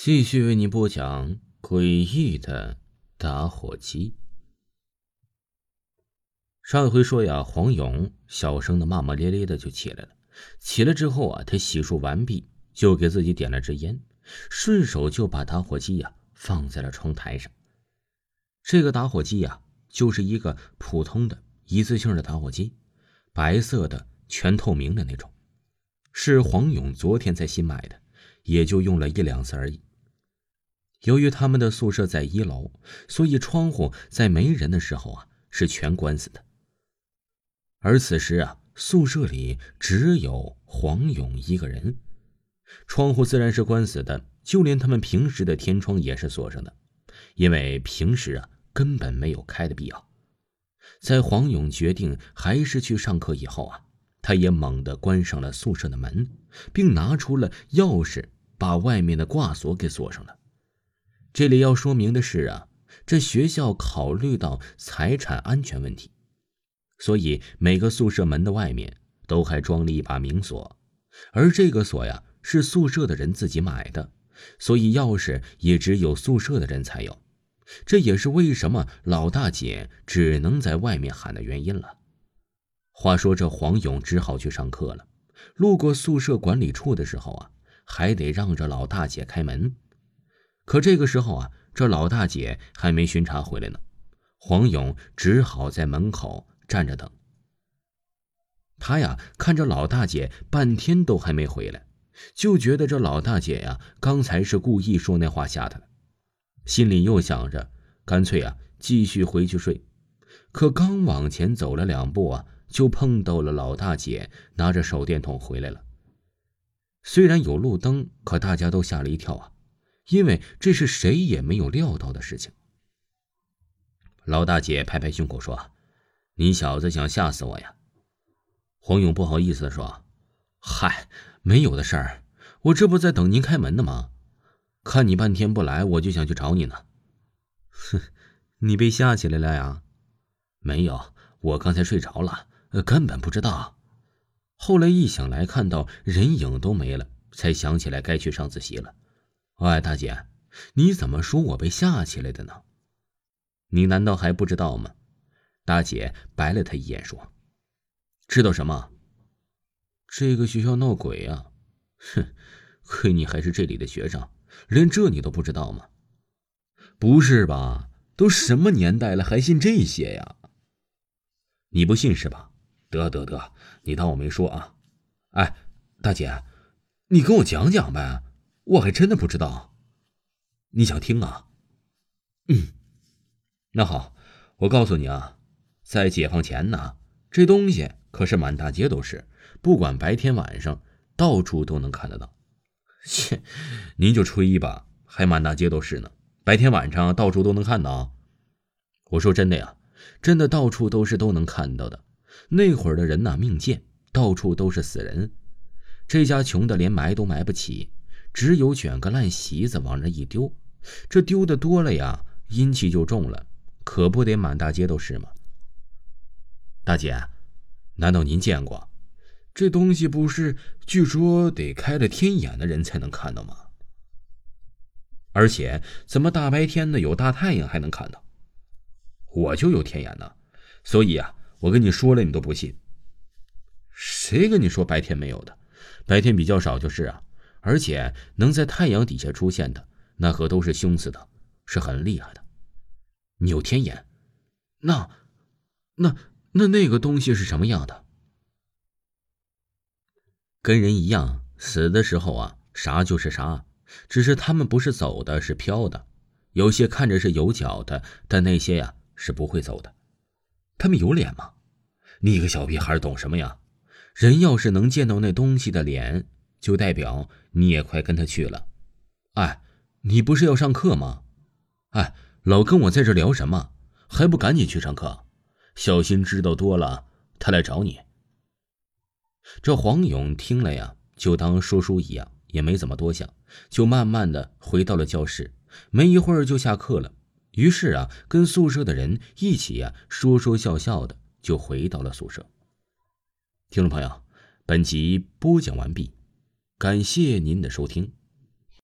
继续为你播讲诡异的打火机。上一回说呀，黄勇小声的骂骂咧咧的就起来了。起来之后啊，他洗漱完毕，就给自己点了支烟，顺手就把打火机呀放在了窗台上。这个打火机呀，就是一个普通的一次性的打火机，白色的全透明的那种，是黄勇昨天才新买的，也就用了一两次而已。由于他们的宿舍在一楼，所以窗户在没人的时候啊是全关死的。而此时啊，宿舍里只有黄勇一个人，窗户自然是关死的，就连他们平时的天窗也是锁上的，因为平时啊根本没有开的必要。在黄勇决定还是去上课以后啊，他也猛地关上了宿舍的门，并拿出了钥匙，把外面的挂锁给锁上了。这里要说明的是啊，这学校考虑到财产安全问题，所以每个宿舍门的外面都还装了一把明锁，而这个锁呀是宿舍的人自己买的，所以钥匙也只有宿舍的人才有。这也是为什么老大姐只能在外面喊的原因了。话说这黄勇只好去上课了，路过宿舍管理处的时候啊，还得让着老大姐开门。可这个时候啊，这老大姐还没巡查回来呢，黄勇只好在门口站着等。他呀，看着老大姐半天都还没回来，就觉得这老大姐呀，刚才是故意说那话吓他，心里又想着，干脆啊，继续回去睡。可刚往前走了两步啊，就碰到了老大姐拿着手电筒回来了。虽然有路灯，可大家都吓了一跳啊。因为这是谁也没有料到的事情。老大姐拍拍胸口说：“你小子想吓死我呀？”黄勇不好意思的说：“嗨，没有的事儿，我这不在等您开门呢吗？看你半天不来，我就想去找你呢。”哼，你被吓起来了呀？没有，我刚才睡着了，根本不知道。后来一想来，看到人影都没了，才想起来该去上自习了。喂，大姐，你怎么说我被吓起来的呢？你难道还不知道吗？大姐白了他一眼说：“知道什么？这个学校闹鬼啊！哼，亏你还是这里的学生，连这你都不知道吗？不是吧？都什么年代了，还信这些呀？你不信是吧？得得得，你当我没说啊！哎，大姐，你跟我讲讲呗。”我还真的不知道，你想听啊？嗯，那好，我告诉你啊，在解放前呢，这东西可是满大街都是，不管白天晚上，到处都能看得到。切，您就吹吧，还满大街都是呢，白天晚上到处都能看到。我说真的呀，真的到处都是都能看到的。那会儿的人呐，命贱，到处都是死人，这家穷的连埋都埋不起。只有卷个烂席子往那一丢，这丢的多了呀，阴气就重了，可不得满大街都是吗？大姐，难道您见过？这东西不是据说得开了天眼的人才能看到吗？而且怎么大白天的有大太阳还能看到？我就有天眼呢，所以啊，我跟你说了你都不信。谁跟你说白天没有的？白天比较少就是啊。而且能在太阳底下出现的，那可都是凶死的，是很厉害的。你有天眼，那、那、那那个东西是什么样的？跟人一样，死的时候啊，啥就是啥，只是他们不是走的，是飘的。有些看着是有脚的，但那些呀是不会走的。他们有脸吗？你个小屁孩懂什么呀？人要是能见到那东西的脸。就代表你也快跟他去了，哎，你不是要上课吗？哎，老跟我在这聊什么？还不赶紧去上课？小心知道多了，他来找你。这黄勇听了呀，就当说书一样，也没怎么多想，就慢慢的回到了教室。没一会儿就下课了，于是啊，跟宿舍的人一起呀，说说笑笑的就回到了宿舍。听众朋友，本集播讲完毕。感谢您的收听。